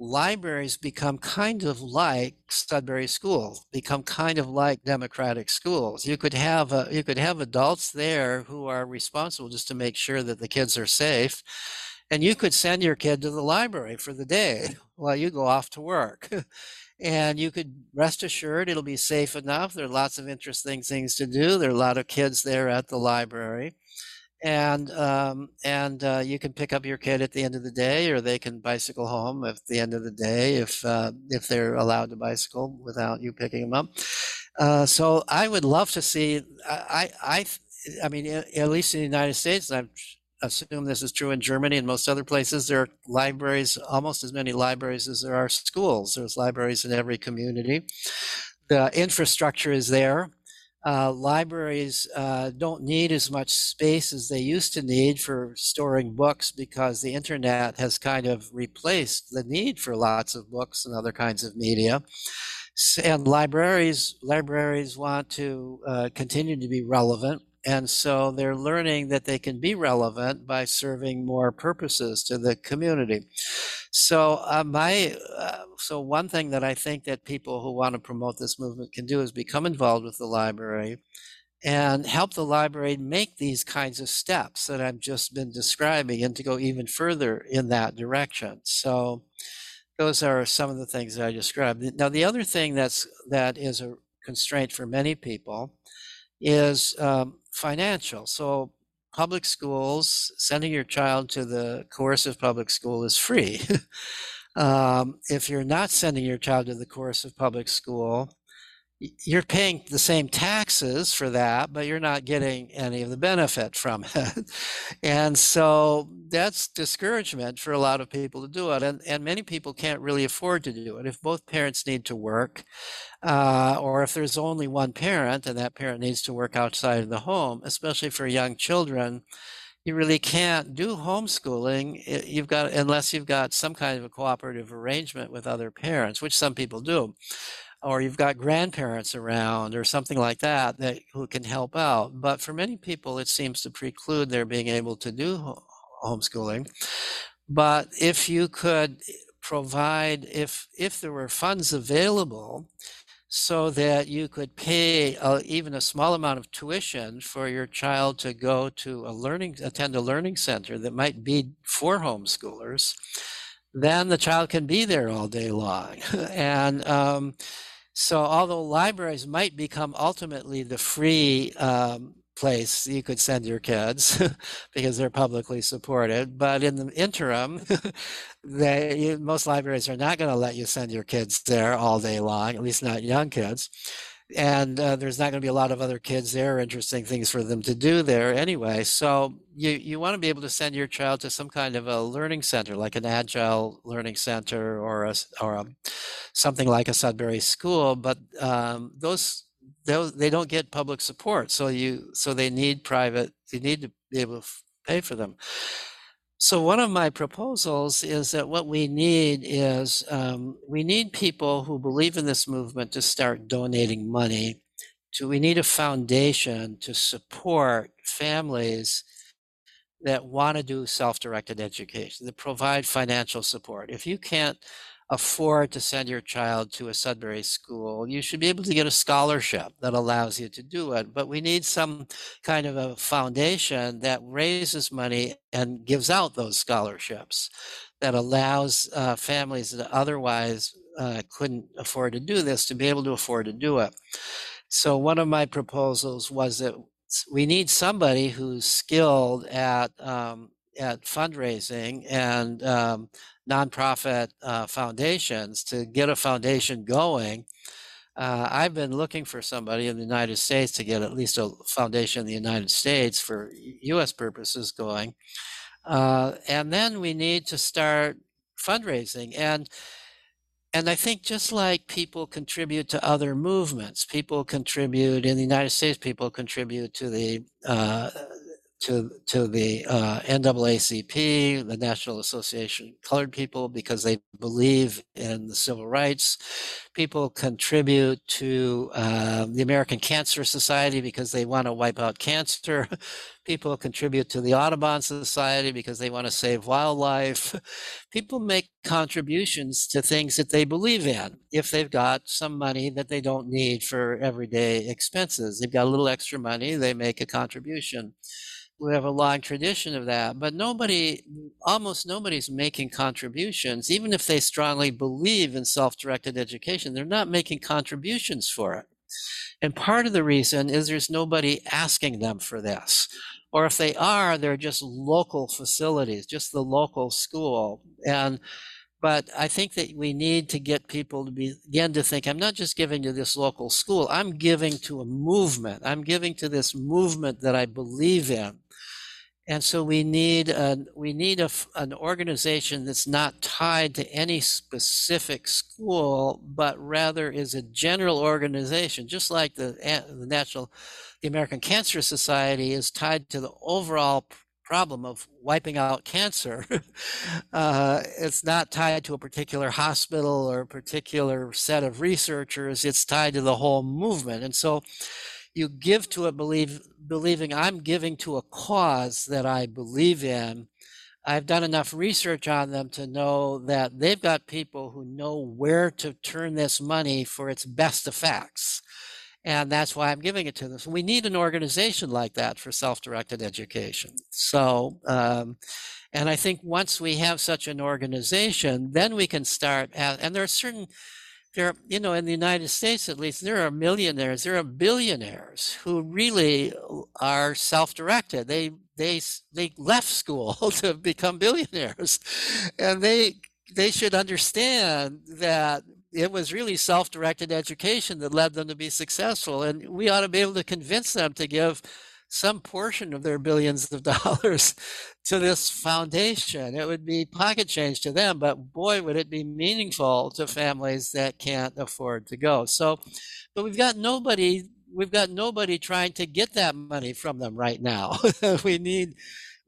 libraries become kind of like Sudbury schools, become kind of like democratic schools. You could have a, you could have adults there who are responsible just to make sure that the kids are safe. And you could send your kid to the library for the day while you go off to work. and you could rest assured it'll be safe enough. There are lots of interesting things to do. There are a lot of kids there at the library and um, and uh, you can pick up your kid at the end of the day, or they can bicycle home at the end of the day if uh, if they're allowed to bicycle without you picking them up. Uh, so I would love to see. I I I mean, at least in the United States, I assume this is true in Germany and most other places. There are libraries, almost as many libraries as there are schools. There's libraries in every community. The infrastructure is there uh, libraries uh, don't need as much space as they used to need for storing books because the internet has kind of replaced the need for lots of books and other kinds of media. And libraries libraries want to uh, continue to be relevant, and so they're learning that they can be relevant by serving more purposes to the community. So uh, my uh, so one thing that I think that people who want to promote this movement can do is become involved with the library and help the library make these kinds of steps that I've just been describing and to go even further in that direction. So those are some of the things that I described. Now the other thing that's that is a constraint for many people is um, financial. So public schools, sending your child to the coercive public school is free. um, if you're not sending your child to the coercive public school, you're paying the same taxes for that, but you're not getting any of the benefit from it. and so that's discouragement for a lot of people to do it. And, and many people can't really afford to do it. If both parents need to work, uh, or if there's only one parent and that parent needs to work outside of the home, especially for young children, you really can't do homeschooling you've got unless you've got some kind of a cooperative arrangement with other parents which some people do or you've got grandparents around or something like that that who can help out. But for many people it seems to preclude their being able to do homeschooling. But if you could provide if if there were funds available so that you could pay uh, even a small amount of tuition for your child to go to a learning attend a learning center that might be for homeschoolers then the child can be there all day long. And um, so, although libraries might become ultimately the free um, place you could send your kids because they're publicly supported, but in the interim, they, most libraries are not going to let you send your kids there all day long, at least not young kids and uh, there's not going to be a lot of other kids there interesting things for them to do there anyway. So you, you want to be able to send your child to some kind of a learning center like an agile learning center or a, or a, something like a sudbury school but um, those those they don't get public support. So you so they need private you need to be able to pay for them so one of my proposals is that what we need is um, we need people who believe in this movement to start donating money. To we need a foundation to support families that want to do self-directed education, that provide financial support. If you can't afford to send your child to a Sudbury school, you should be able to get a scholarship that allows you to do it. But we need some kind of a foundation that raises money and gives out those scholarships that allows uh, families that otherwise uh, couldn't afford to do this to be able to afford to do it. So one of my proposals was that we need somebody who's skilled at um, at fundraising and um, nonprofit uh, foundations to get a foundation going. Uh, I've been looking for somebody in the United States to get at least a foundation in the United States for U.S. purposes going. Uh, and then we need to start fundraising. And and I think just like people contribute to other movements, people contribute in the United States, people contribute to the uh, to to the uh, NAACP, the National Association of Colored People, because they believe in the civil rights. People contribute to uh, the American Cancer Society because they want to wipe out cancer. People contribute to the Audubon Society because they want to save wildlife. People make contributions to things that they believe in if they've got some money that they don't need for everyday expenses. They've got a little extra money, they make a contribution we have a long tradition of that but nobody almost nobody's making contributions even if they strongly believe in self-directed education they're not making contributions for it and part of the reason is there's nobody asking them for this or if they are they're just local facilities just the local school and but I think that we need to get people to begin to think I'm not just giving to this local school, I'm giving to a movement. I'm giving to this movement that I believe in. And so we need a, we need a, an organization that's not tied to any specific school, but rather is a general organization, just like the, the National, the American Cancer Society is tied to the overall problem of wiping out cancer. uh, it's not tied to a particular hospital or a particular set of researchers. It's tied to the whole movement. And so you give to it believe, believing I'm giving to a cause that I believe in. I've done enough research on them to know that they've got people who know where to turn this money for its best effects. And that's why I'm giving it to them. So we need an organization like that for self-directed education. So, um, and I think once we have such an organization, then we can start. and there are certain there, you know, in the United States at least, there are millionaires, there are billionaires who really are self-directed. They they they left school to become billionaires, and they they should understand that it was really self-directed education that led them to be successful, and we ought to be able to convince them to give some portion of their billions of dollars to this foundation. It would be pocket change to them, but boy, would it be meaningful to families that can't afford to go. So, but we've got nobody. We've got nobody trying to get that money from them right now. we need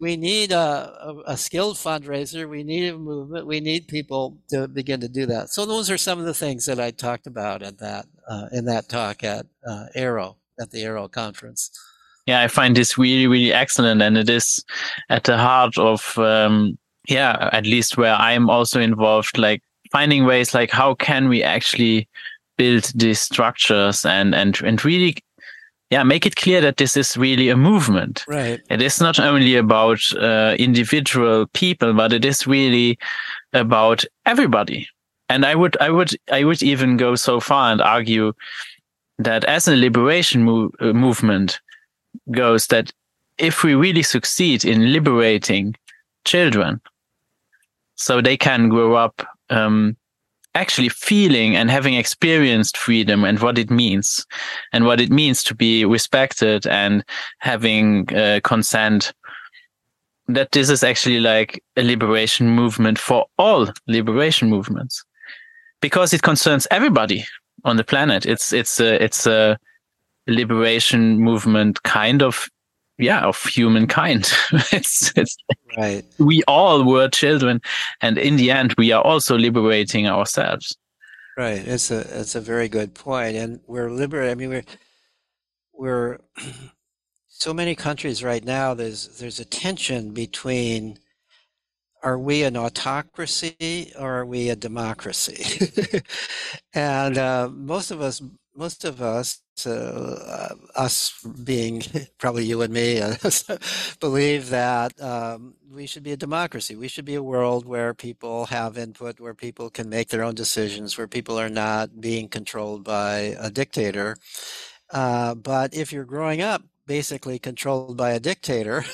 we need a, a, a, skilled fundraiser. We need a movement. We need people to begin to do that. So those are some of the things that I talked about at that uh, in that talk at uh, AERO at the AERO conference yeah, I find this really, really excellent. And it is at the heart of, um, yeah, at least where I'm also involved, like finding ways like how can we actually build these structures and, and, and really, yeah, make it clear that this is really a movement. Right. It is not only about uh, individual people, but it is really about everybody. And I would, I would, I would even go so far and argue that as a liberation mo- uh, movement, goes that if we really succeed in liberating children so they can grow up um, actually feeling and having experienced freedom and what it means and what it means to be respected and having uh, consent that this is actually like a liberation movement for all liberation movements. Because it concerns everybody on the planet. It's it's a, it's a liberation movement kind of yeah of humankind. It's it's right. we all were children and in the end we are also liberating ourselves. Right. It's a it's a very good point and we're liberating i mean we're we're so many countries right now there's there's a tension between are we an autocracy or are we a democracy? And uh, most of us most of us, uh, us being probably you and me, uh, believe that um, we should be a democracy. We should be a world where people have input, where people can make their own decisions, where people are not being controlled by a dictator. Uh, but if you're growing up basically controlled by a dictator,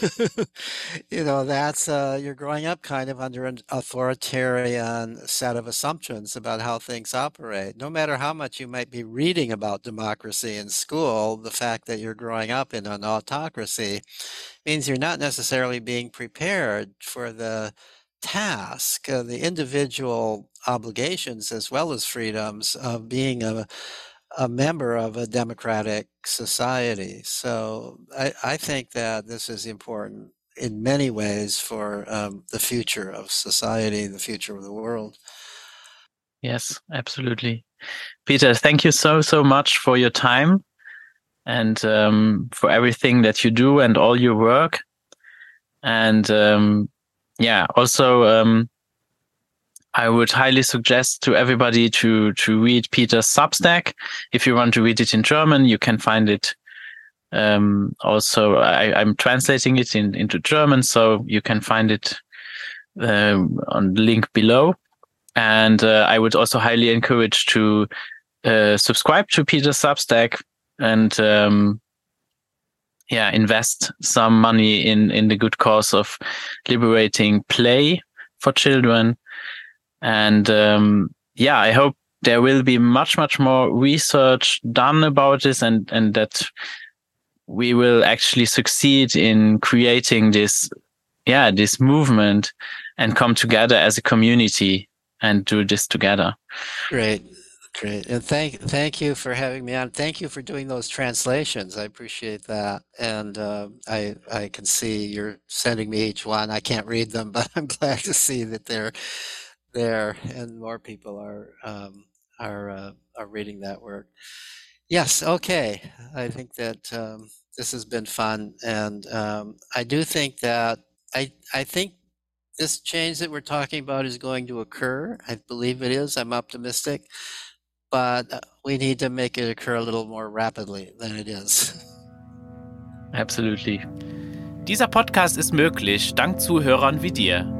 you know, that's uh, you're growing up kind of under an authoritarian set of assumptions about how things operate. No matter how much you might be reading about democracy in school, the fact that you're growing up in an autocracy means you're not necessarily being prepared for the task, uh, the individual obligations as well as freedoms of being a a member of a democratic society. So I, I think that this is important in many ways for um, the future of society, the future of the world. Yes, absolutely. Peter, thank you so, so much for your time and um, for everything that you do and all your work. And um, yeah, also, um, I would highly suggest to everybody to to read Peter's Substack. If you want to read it in German, you can find it. Um, also, I, am translating it in, into German, so you can find it uh, on the link below. And uh, I would also highly encourage to uh, subscribe to Peter's Substack and um, yeah, invest some money in in the good cause of liberating play for children. And um, yeah, I hope there will be much much more research done about this, and and that we will actually succeed in creating this yeah this movement and come together as a community and do this together. Great. Great. And thank thank you for having me on. Thank you for doing those translations. I appreciate that. And uh, I I can see you're sending me each one. I can't read them, but I'm glad to see that they're there and more people are um, are uh, are reading that work. Yes. Okay. I think that um, this has been fun, and um, I do think that I I think this change that we're talking about is going to occur. I believe it is. I'm optimistic but uh, we need to make it occur a little more rapidly than it is. Absolutely. Dieser Podcast ist möglich dank Zuhörern wie dir.